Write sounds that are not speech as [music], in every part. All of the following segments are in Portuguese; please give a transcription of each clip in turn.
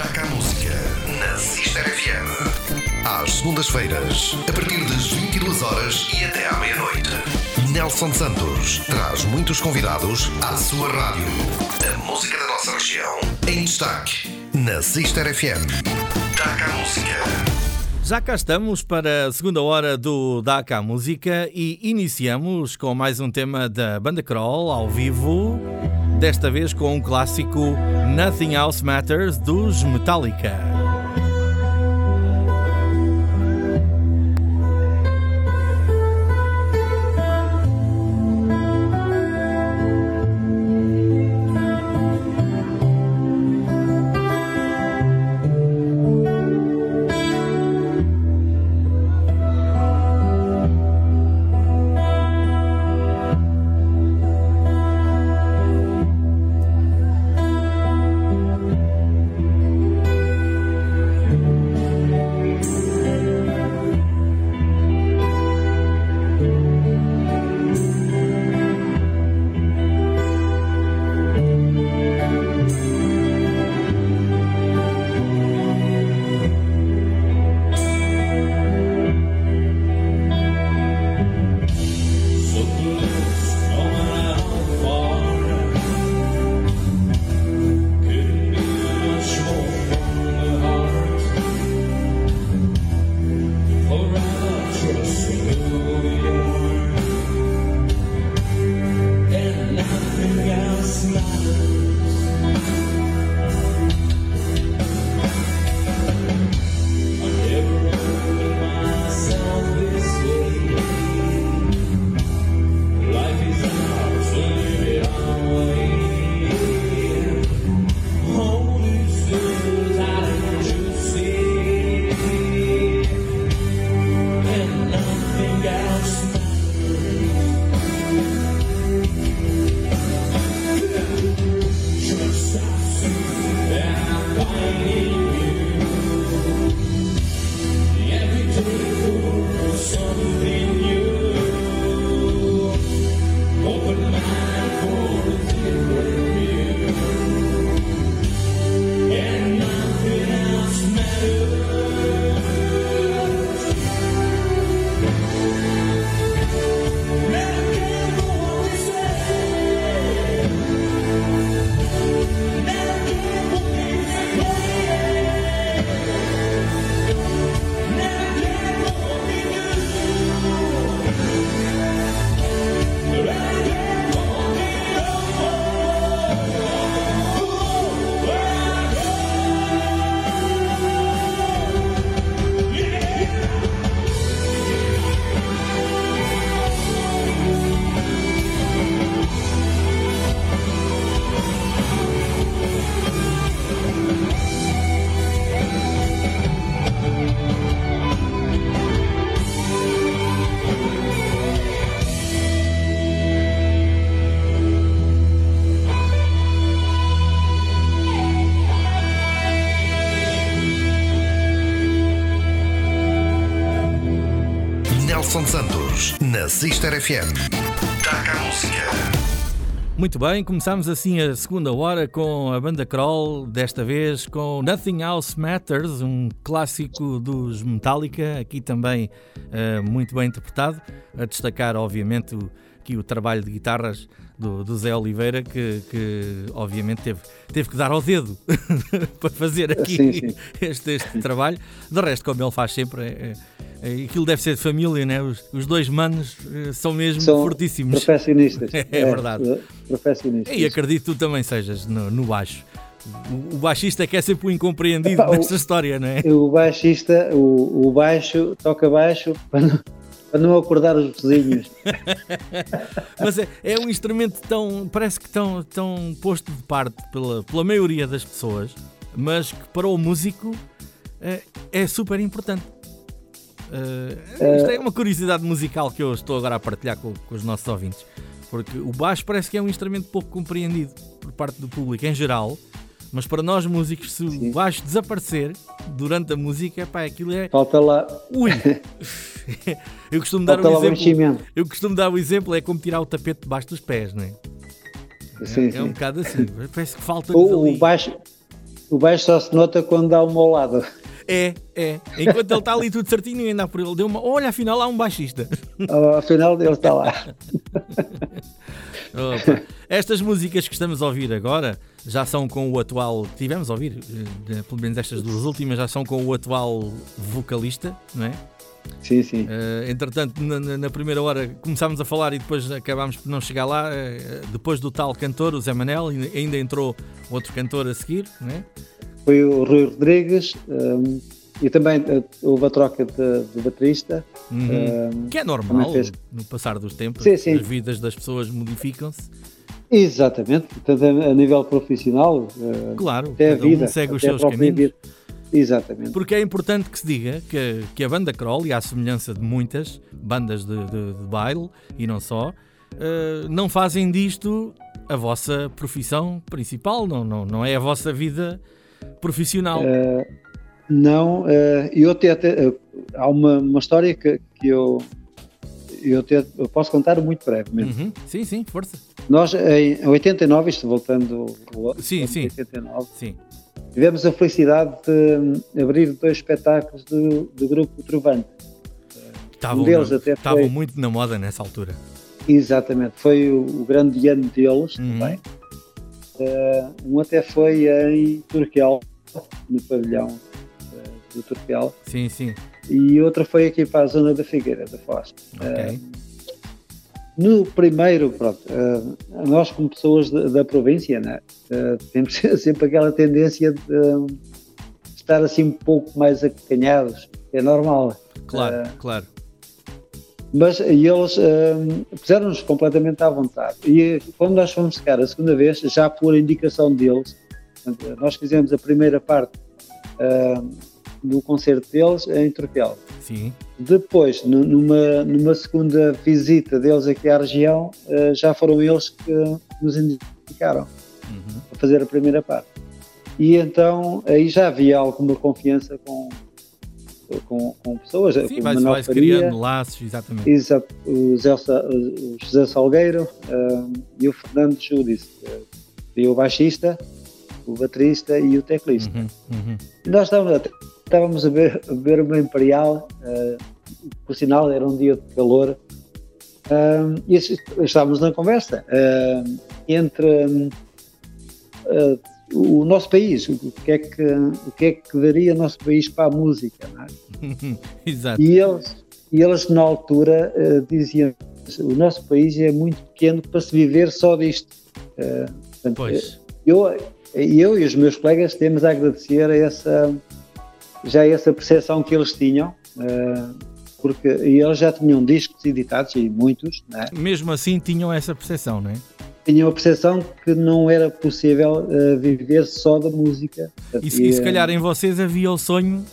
Taca a música na Sister FM. Às segundas-feiras, a partir das 22 horas e até à meia-noite. Nelson Santos traz muitos convidados à sua rádio. A música da nossa região em destaque na Sister FM. Taca a música. Já cá estamos para a segunda hora do DACA Música e iniciamos com mais um tema da Banda Crawl ao vivo, desta vez com um clássico Nothing Else Matters dos Metallica. Sister FM. Taca a música. Muito bem, começamos assim a segunda hora com a banda Crawl, desta vez com Nothing Else Matters, um clássico dos Metallica, aqui também uh, muito bem interpretado. A destacar, obviamente, o, aqui o trabalho de guitarras do, do Zé Oliveira, que, que, obviamente teve, teve que dar ao dedo [laughs] para fazer aqui sim, sim. Este, este trabalho. De resto, como ele faz sempre, é, é, aquilo deve ser de família, né? os, os dois manos eh, são mesmo são fortíssimos. Profissionistas. [laughs] é, é, verdade. É, profissionistas. E acredito que tu também sejas no, no baixo. O, o baixista é que é sempre o incompreendido Epá, nesta o, história, não é? [laughs] O baixista, o, o baixo, toca baixo [laughs] para não, para não acordar os vizinhos. Mas é, é, um instrumento tão, parece que tão, tão posto de parte pela, pela maioria das pessoas, mas que para o músico é, é super importante. Uh, isto é uma curiosidade musical que eu estou agora a partilhar com, com, os nossos ouvintes, porque o baixo parece que é um instrumento pouco compreendido por parte do público em geral, mas para nós músicos, se Sim. o baixo desaparecer durante a música, pá, aquilo é. Falta lá. Ui! [laughs] eu costumo dar Falta um exemplo. Eu costumo dar o um exemplo, é como tirar o tapete debaixo dos pés, não é? Sim, é, sim. é um bocado assim. Parece que falta. O, o baixo o baixo só se nota quando dá uma ao lado. É, é. Enquanto ele está ali tudo certinho e ainda por ele. Deu uma. Olha, afinal há um baixista. afinal ele está lá. [laughs] Opa. Estas músicas que estamos a ouvir agora já são com o atual. Tivemos a ouvir, eh, pelo menos estas duas últimas, já são com o atual vocalista, não é? Sim, sim. Uh, entretanto, na, na, primeira hora começámos a falar e depois acabámos por não chegar lá. Uh, depois do tal cantor, o Zé Manel, ainda entrou outro cantor a seguir, não é? Foi o Rui Rodrigues um, e também uh, houve a troca de, de baterista. Uhum. Um, que é normal fez... no passar dos tempos, sim, sim. as vidas das pessoas modificam-se. Exatamente, portanto, a nível profissional, uh, claro, até a vida, um segue os seus caminhos. Vida. Exatamente. Porque é importante que se diga que, que a banda Crawl, e à semelhança de muitas bandas de, de, de baile e não só, uh, não fazem disto a vossa profissão principal, não, não, não é a vossa vida profissional. Uh, não, uh, eu até, até uh, há uma, uma história que, que eu, eu, te, eu posso contar muito brevemente. Uhum. Sim, sim, força. Nós em 89, isto voltando sim, sim. 89, sim. tivemos a felicidade de abrir dois espetáculos do, do grupo Trovante. Estavam, um deles até estavam foi, muito na moda nessa altura. Exatamente, foi o, o grande ano deles uhum. também. Uh, um até foi em Turquel, no pavilhão uh, do Turquel. Sim, sim. E outra foi aqui para a zona da Figueira, da Foz. Okay. Uh, no primeiro, pronto, nós como pessoas da, província, né, temos [laughs] sempre aquela tendência de estar assim um pouco mais acanhados, é normal. Claro, claro mas eles uh, puseram-nos completamente à vontade. E quando nós fomos secar a segunda vez, já por indicação deles, nós fizemos a primeira parte uh, do concerto deles em Troquel. Sim. Depois, numa, numa segunda visita deles aqui à região, uh, já foram eles que nos indicaram uhum. a fazer a primeira parte. E então aí já havia alguma confiança com, com, com pessoas. Sim, vai, vai criando laços, exatamente. O, Zé, o José Salgueiro uh, e o Fernando Júdice, uh, e o baixista, o baterista e o teclista. Uhum, uhum. E nós estávamos, estávamos a, ver, a ver uma Imperial, uh, por sinal era um dia de calor, uh, e estávamos na conversa uh, entre uh, o nosso país, o que é que, o que, é que daria o nosso país para a música, não é? [laughs] Exato. E eles, e eles na altura uh, diziam o nosso país é muito pequeno para se viver só disto. Uh, portanto, pois. Eu, eu e os meus colegas temos a agradecer a essa, já essa percepção que eles tinham, uh, porque eles já tinham discos editados, e muitos. É? Mesmo assim tinham essa percepção, não é? Tinham a percepção que não era possível uh, viver só da música. E, e, se calhar em vocês havia o sonho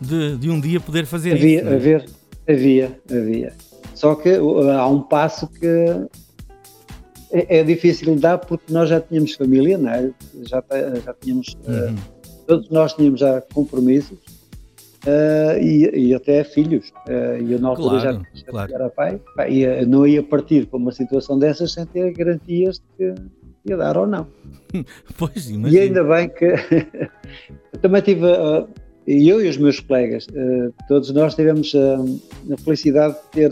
de, de um dia poder fazer havia, isso. É? Havia, havia, havia. Só que uh, há um passo que é, é, difícil de dar porque nós já tínhamos família, não é? já, já tínhamos, uh, uhum. uh, todos nós tínhamos já compromissos uh, e, e, até filhos. Uh, e eu na altura claro, já, já claro. era pai, pá, ia, não ia partir para uma situação dessas sem ter garantias de que ia dar ou não. [laughs] pois, imagino. E ainda bem que [laughs] também tive, uh, eu e os meus colegas, todos nós tivemos a felicidade de ter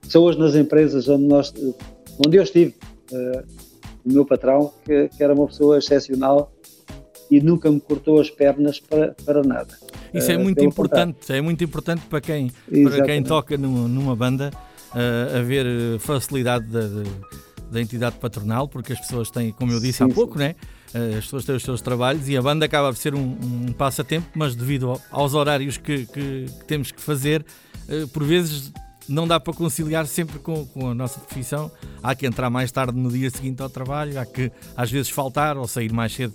pessoas nas empresas onde, nós, onde eu estive. o meu patrão, que, que era uma pessoa excepcional e nunca me cortou as pernas para, para nada. Isso é eh, muito importante, é muito importante para quem, para quem toca numa, numa banda uh, haver facilidade da, da entidade patronal, porque as pessoas têm, como eu disse sim, há pouco, sim. né? As pessoas têm os seus trabalhos e a banda acaba por ser um, um passatempo, mas devido aos horários que, que, que temos que fazer, uh, por vezes não dá para conciliar sempre com, com, a nossa profissão. Há que entrar mais tarde no dia seguinte ao trabalho, há que às vezes faltar ou sair mais cedo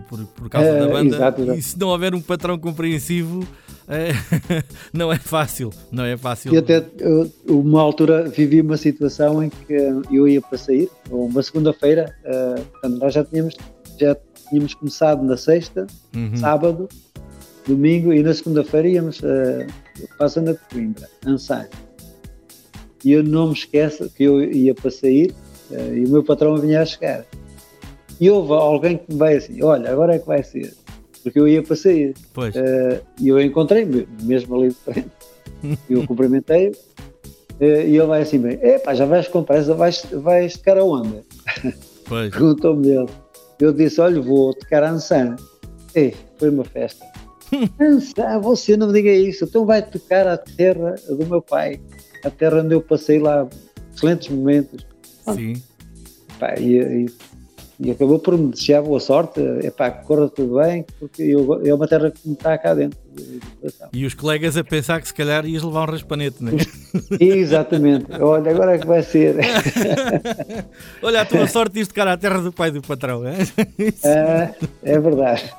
por, por, por causa é, da banda. Exato, exato. E se não houver um patrão compreensivo, é, [laughs] não é fácil. Não é fácil. E até uma altura vivi uma situação em que eu ia para sair, uma segunda-feira, uh, nós já tínhamos, já tínhamos começado na sexta, uhum. sábado, domingo e na segunda-feira íamos uh, para a zona de Coimbra, Ansar. E eu não me esqueço que eu ia para sair uh, e o meu patrão vinha a chegar. E houve alguém que me veio assim: olha, agora é que vai ser. Porque eu ia para sair. Pois. Uh, e eu encontrei-me, mesmo ali de frente. eu [laughs] cumprimentei uh, e ele vai assim: bem, epá, já vais comprar, vais, vais tocar aonde? [laughs] Perguntou-me ele. Eu disse: olha, vou tocar a Ansan. Ei, foi uma festa. [laughs] Ansan, você não me diga isso. Então vai tocar a terra do meu pai, a terra onde eu passei lá excelentes momentos. Sim. Pá, e, e e acabou por me desejar boa sorte, é pá, que corra tudo bem, porque eu, é uma terra que me está cá dentro. E os colegas a pensar que se calhar ias levar um raspanete, não é? [laughs] Exatamente, olha, agora é que vai ser. [laughs] olha, a tua sorte de tocar à terra do pai do patrão, é? [laughs] Ah, é verdade.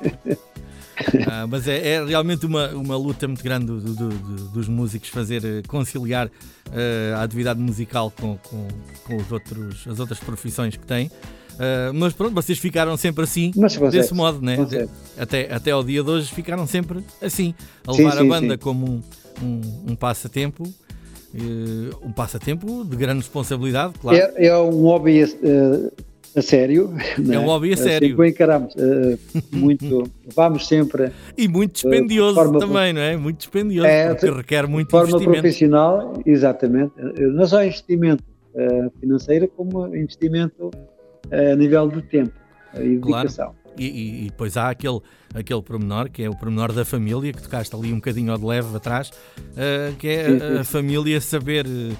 Ah, mas é, é, realmente uma, uma luta muito grande do, do, do, dos músicos fazer eh, conciliar uh, a atividade musical com, com, com os outros, as outras profissões que têm. Uh, mas pronto, vocês ficaram sempre assim, desse modo, né? Até, até ao dia de hoje ficaram sempre assim, a levar sim, sim, a banda sim. como um, um, um passatempo. Uh, um passatempo de grande responsabilidade, claro. É, é um hobby uh, a sério. [laughs] É um hobby a sério. Sempre encaramos muito, [laughs] vamos sempre. E muito dispendioso forma, também, não é? Muito dispendioso, é, porque requer muito forma investimento. profissional, exatamente. Não só investimento financeiro, como investimento a nível de tempo e dedicação. Claro. E, e, e, depois há aquele, aquele pormenor, que é o pormenor da família, que tocaste ali um bocadinho ao de leve atrás, uh, que é sim, sim. a, família saber uh,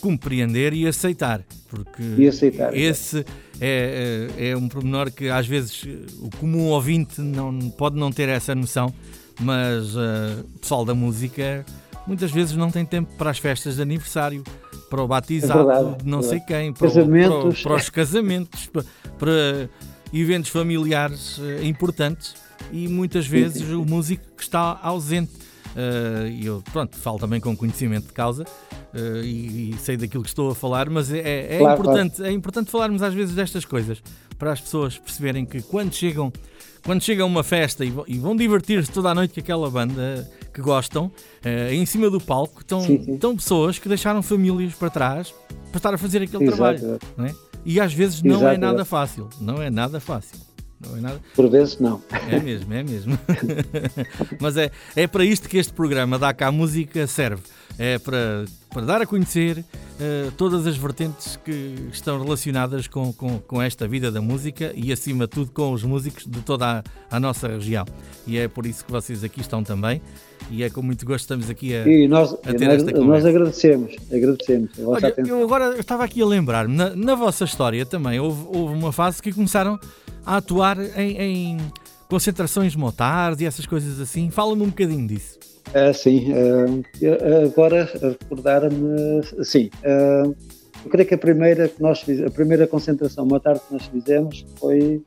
compreender e aceitar. Porque e aceitar, esse é, é, é, um pormenor que às vezes o comum ouvinte não, pode não ter essa noção, mas uh, o pessoal da música muitas vezes não tem tempo para as festas de aniversário para o batizado é de não sei quem, para, para, para, os casamentos, para, para eventos familiares uh, importantes e muitas vezes sim, sim. o músico que está ausente. Uh, eu pronto, falo também com conhecimento de causa uh, e, e, sei daquilo que estou a falar, mas é, é claro, importante, claro. é importante falarmos às vezes destas coisas para as pessoas perceberem que quando chegam quando chega a uma festa e, e vão divertir-se toda a noite com aquela banda que gostam, uh, em cima do palco estão, sim, sim. estão pessoas que deixaram famílias para trás para estar a fazer aquele Exato. trabalho. Não é? E às vezes não Exato. é nada fácil. Não é nada fácil. Não é nada... Por vezes não. É mesmo, é mesmo. [laughs] Mas é, é para isto que este programa dá cá a música serve. É para, para dar a conhecer uh, todas as vertentes que estão relacionadas com, com, com, esta vida da música e, acima de tudo, com os músicos de toda a, a, nossa região. E é por isso que vocês aqui estão também. E é com muito gosto estamos aqui a, e nós, a ter nós, esta conversa. Nós agradecemos, agradecemos. Olha, eu agora estava aqui a lembrar-me, na, na, vossa história também houve, houve uma fase que começaram a atuar em, em concentrações motares e essas coisas assim. Fala-me um bocadinho disso. Uh, sim, uh, agora recordar-me, sim, uh, eu creio que a primeira que nós fizemos, a primeira concentração motar que nós fizemos foi,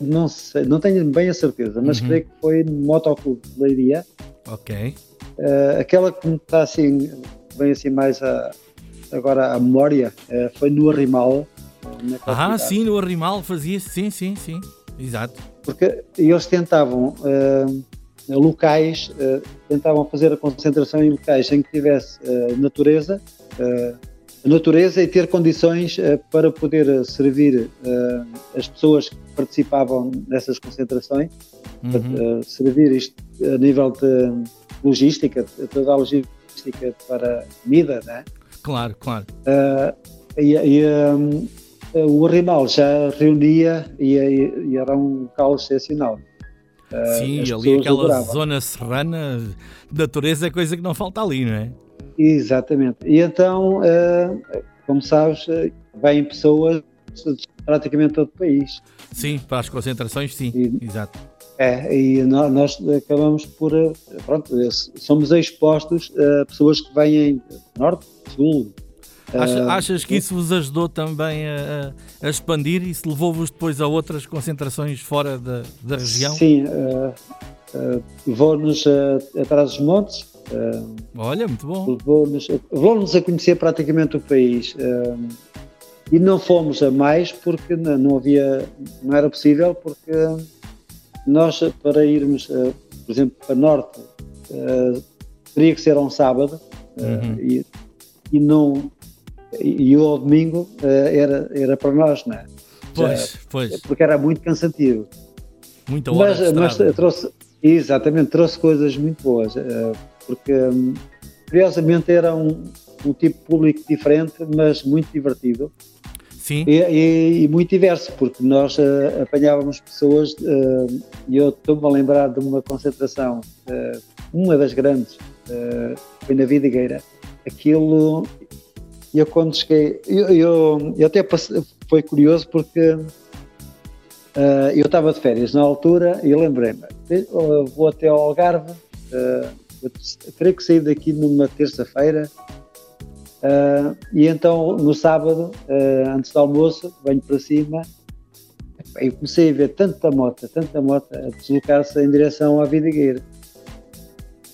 não sei, não tenho bem a certeza, mas uhum. creio que foi no Motoclube de Leiria. Ok. aquela que me está assim, bem assim mais a, agora a memória, foi no Arrimal, ah, sim, no Arrimal fazia sim, sim, sim, exato. Porque eles tentavam uh, locais, uh, tentavam fazer a concentração em locais em que tivesse uh, natureza, natureza e ter condições para poder servir as pessoas que participavam nessas concentrações, uhum. servir isto a nível de logística, toda a logística para comida, né? Claro, claro. e, e um, eh, o Rimal já reunia e, e, era um local excepcional. Eh, Sim, As ali aquela adoravam. zona serrana, natureza é coisa que não falta ali, não é? Exatamente. E então, eh, como sabes, vêm pessoas de praticamente todo o país. Sim, para as concentrações, sim, e, exato. É, e nós acabamos por, pronto, somos expostos a pessoas que vêm do norte, sul, Acha, ah, achas que isso vos ajudou também a, a expandir e se levou-vos depois a outras concentrações fora da, da região? Sim, uh, uh, levou-nos atrás dos montes. Uh, Olha, muito bom. Levou-nos levou a conhecer praticamente o país. e não fomos a mais porque não havia, não era possível, porque nós para irmos, por exemplo, para norte, teria que ser um sábado uhum. e, e não e, e o domingo uh, era, era para nós, não é? Pois, Já, pois. Porque era muito cansativo. Muita hora mas, mas trouxe, exatamente, trouxe coisas muito boas, uh, porque um, curiosamente era um, um tipo de público diferente, mas muito divertido. Sim. E, e, e muito diverso, porque nós uh, apanhávamos pessoas, uh, e eu estou-me a lembrar de uma concentração, uh, uma das grandes, foi na Vidigueira. Aquilo, eu quando cheguei, eu, eu, eu até passei, foi curioso porque eu estava de férias na altura e lembrei-me, vou até ao Algarve, eu terei que sair daqui numa terça-feira Uh, e então no sábado, uh, antes do almoço, venho para cima e comecei a ver tanta moto, tanta moto a deslocar-se em direção à Vidigueira.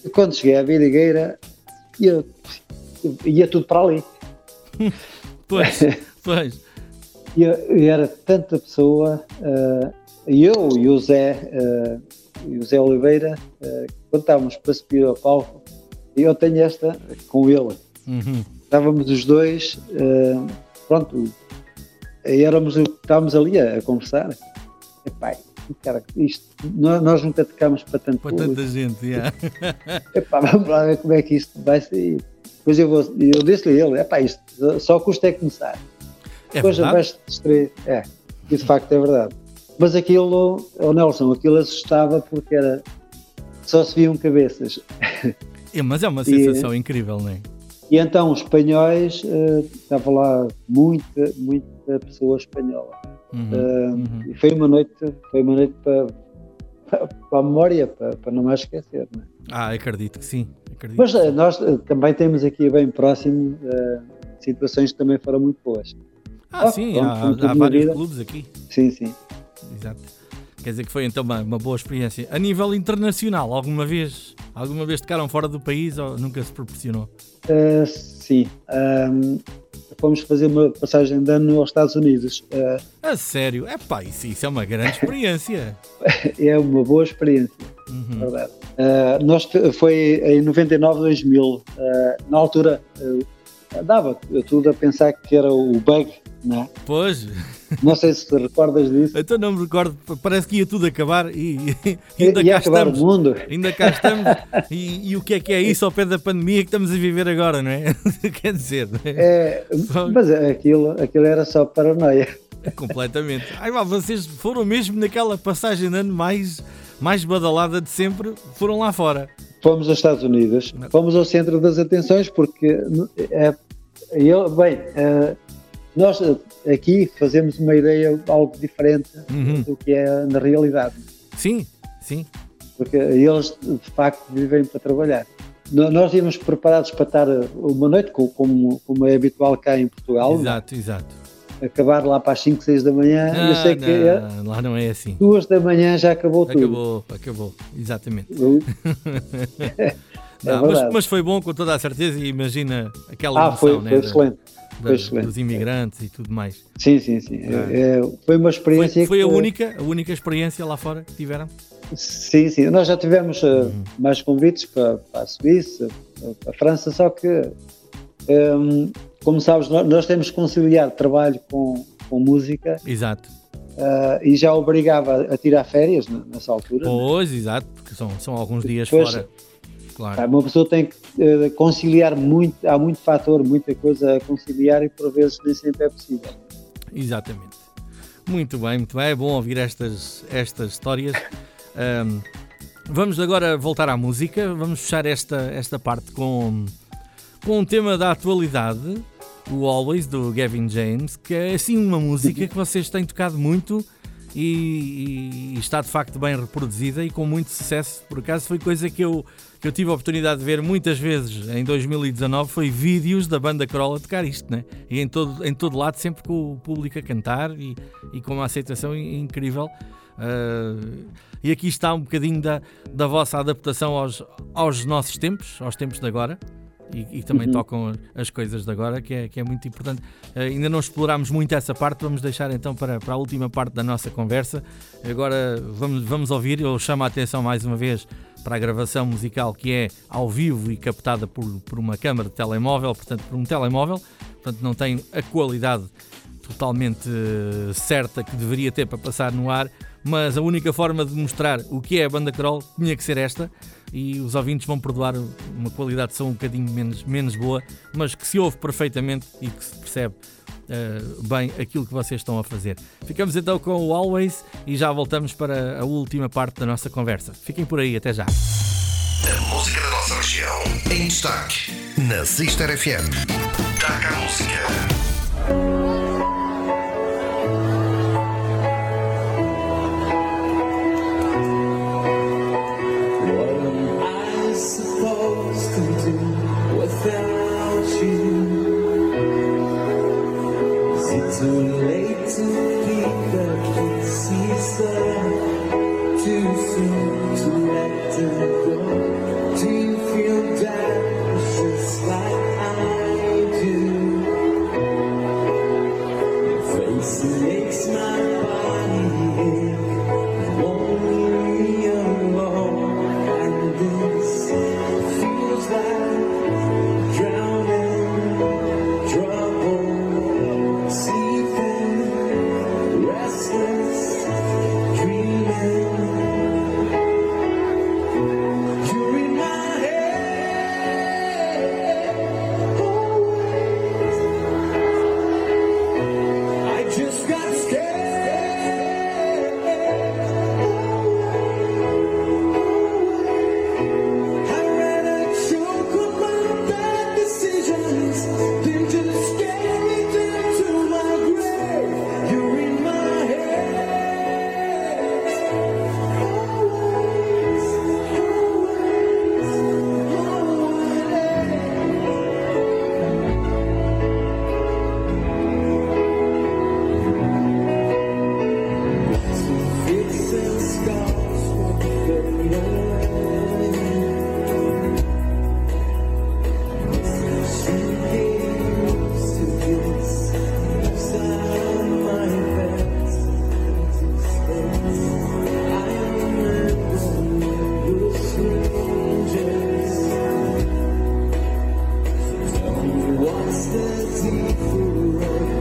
E quando cheguei à Vidigueira, eu, ia tudo para ali. [laughs] pois, pois. e, e, era tanta pessoa, uh, eu e o Zé, e o Zé Oliveira, quando estávamos para subir ao palco, eu tenho esta com ele. Uhum estávamos os dois, uh, pronto, éramos, estávamos ali a, a conversar. Epá, cara, isto, nós, nós nunca tocámos para tanto Para tanta gente, yeah. Epá, vamos lá ver como é que isto vai sair. Depois eu, vou, eu disse-lhe ele, epá, isto só custa é começar. É Depois vais distrair. É, e de facto é verdade. Mas aquilo, o oh Nelson, aquilo assustava porque era só se viam cabeças. É, mas é uma [laughs] sensação e, incrível, não é? E então os espanhóis, uh, estava lá muita, muita pessoa espanhola. Uhum, uh, uhum. foi uma noite, foi uma noite para, para, [laughs] para a memória, para, para não mais esquecer. Não é? Ah, acredito que sim. Acredito Mas uh, nós também temos aqui bem próximo situações que também foram muito boas. Ah, sim, pronto, há, há vários vida. clubes aqui. Sim, sim. Exato. Quer dizer que foi então uma, uma boa experiência. A nível internacional, alguma vez, alguma vez tocaram fora do país ou nunca se proporcionou? Uh, sim. Um, fomos fazer uma passagem de ano aos Estados Unidos. Uh, a sério? É pá, isso, isso, é uma grande experiência. [laughs] é uma boa experiência, uhum. verdade. Uh, nós, foi em 99, 2000. Uh, na altura, dava tudo a pensar que era o bug, não é? Pois. Não sei se te recordas disso. [laughs] Então não me recordo, parece que ia tudo acabar e, e ainda ia cá acabar estamos. O mundo. Ainda cá estamos. [laughs] E, e, o que é que é isso ao pé da pandemia que estamos a viver agora, não é? [laughs] Quer dizer, é? É, mas aquilo, aquilo era só paranoia. Completamente. Ai, lá, vocês foram mesmo naquela passagem de ano mais, mais badalada de sempre, foram lá fora. Fomos aos Estados Unidos, fomos ao centro das atenções porque é, eu, bem, uh, nós aqui fazemos uma ideia algo diferente uhum. do que é na realidade. Sim, sim. Porque eles de facto vivem para trabalhar. Nós íamos preparados para estar uma noite, como, como é habitual cá em Portugal. Exato, exato. Acabar lá para as 5, 6 da manhã. Não, eu sei não, que é, lá não é assim. Duas da manhã já acabou tudo. Acabou, acabou, exatamente. [laughs] [laughs] é não, mas, mas, foi bom com toda a certeza e imagina aquela ah, emoção, foi, né, foi excelente da, dos imigrantes e tudo mais. Sim, sim, sim. É. É, foi uma experiência. Foi, foi que... a única, a única experiência lá fora que tiveram? Sim, sim. Nós já tivemos uh, uhum. mais convites para, para, a Suíça, para a França, só que, um, ehm, como sabes, nós, nós, temos que conciliar trabalho com, com música. Exato. Uh, e já obrigava a tirar férias nessa altura. Né? Pois, né? exato, porque são, são alguns dias Depois, fora. Claro. Uma pessoa tem que uh, conciliar muito, há muito fator, muita coisa a conciliar e por vezes nem sempre é possível. Exatamente. Muito bem, muito bem. É bom ouvir estas, estas histórias. [laughs] Um, vamos agora voltar à música. Vamos fechar esta, esta parte com, com um tema da atualidade, o Always, do Gavin James, que é assim uma música que vocês têm tocado muito e, e, está de facto bem reproduzida e com muito sucesso. Por acaso foi coisa que eu, que eu tive a oportunidade de ver muitas vezes em 2019, foi vídeos da banda Corolla tocar isto, né? E em todo, em todo lado, sempre com o público a cantar e, e com uma aceitação incrível. Uh, e aqui está um bocadinho da, da vossa adaptação aos, aos nossos tempos, aos tempos de agora e, e também uhum. tocam as coisas de agora, que é, que é muito importante. Uh, ainda não explorámos muito essa parte, vamos deixar então para, para a última parte da nossa conversa. Agora vamos, vamos ouvir, eu chamo a atenção mais uma vez para a gravação musical que é ao vivo e captada por, por uma câmara de telemóvel, portanto por um telemóvel. portanto não tem a qualidade totalmente uh, certa que deveria ter para passar no ar, mas a única forma de mostrar o que é a banda crawl tinha que ser esta e os ouvintes vão perdoar uma qualidade de som um bocadinho menos, menos boa, mas que se ouve perfeitamente e que se percebe uh, bem aquilo que vocês estão a fazer. Ficamos então com o Always e já voltamos para a última parte da nossa conversa. Fiquem por aí, até já. A música da nossa região em destaque na Sister FM. Taca a música. Região em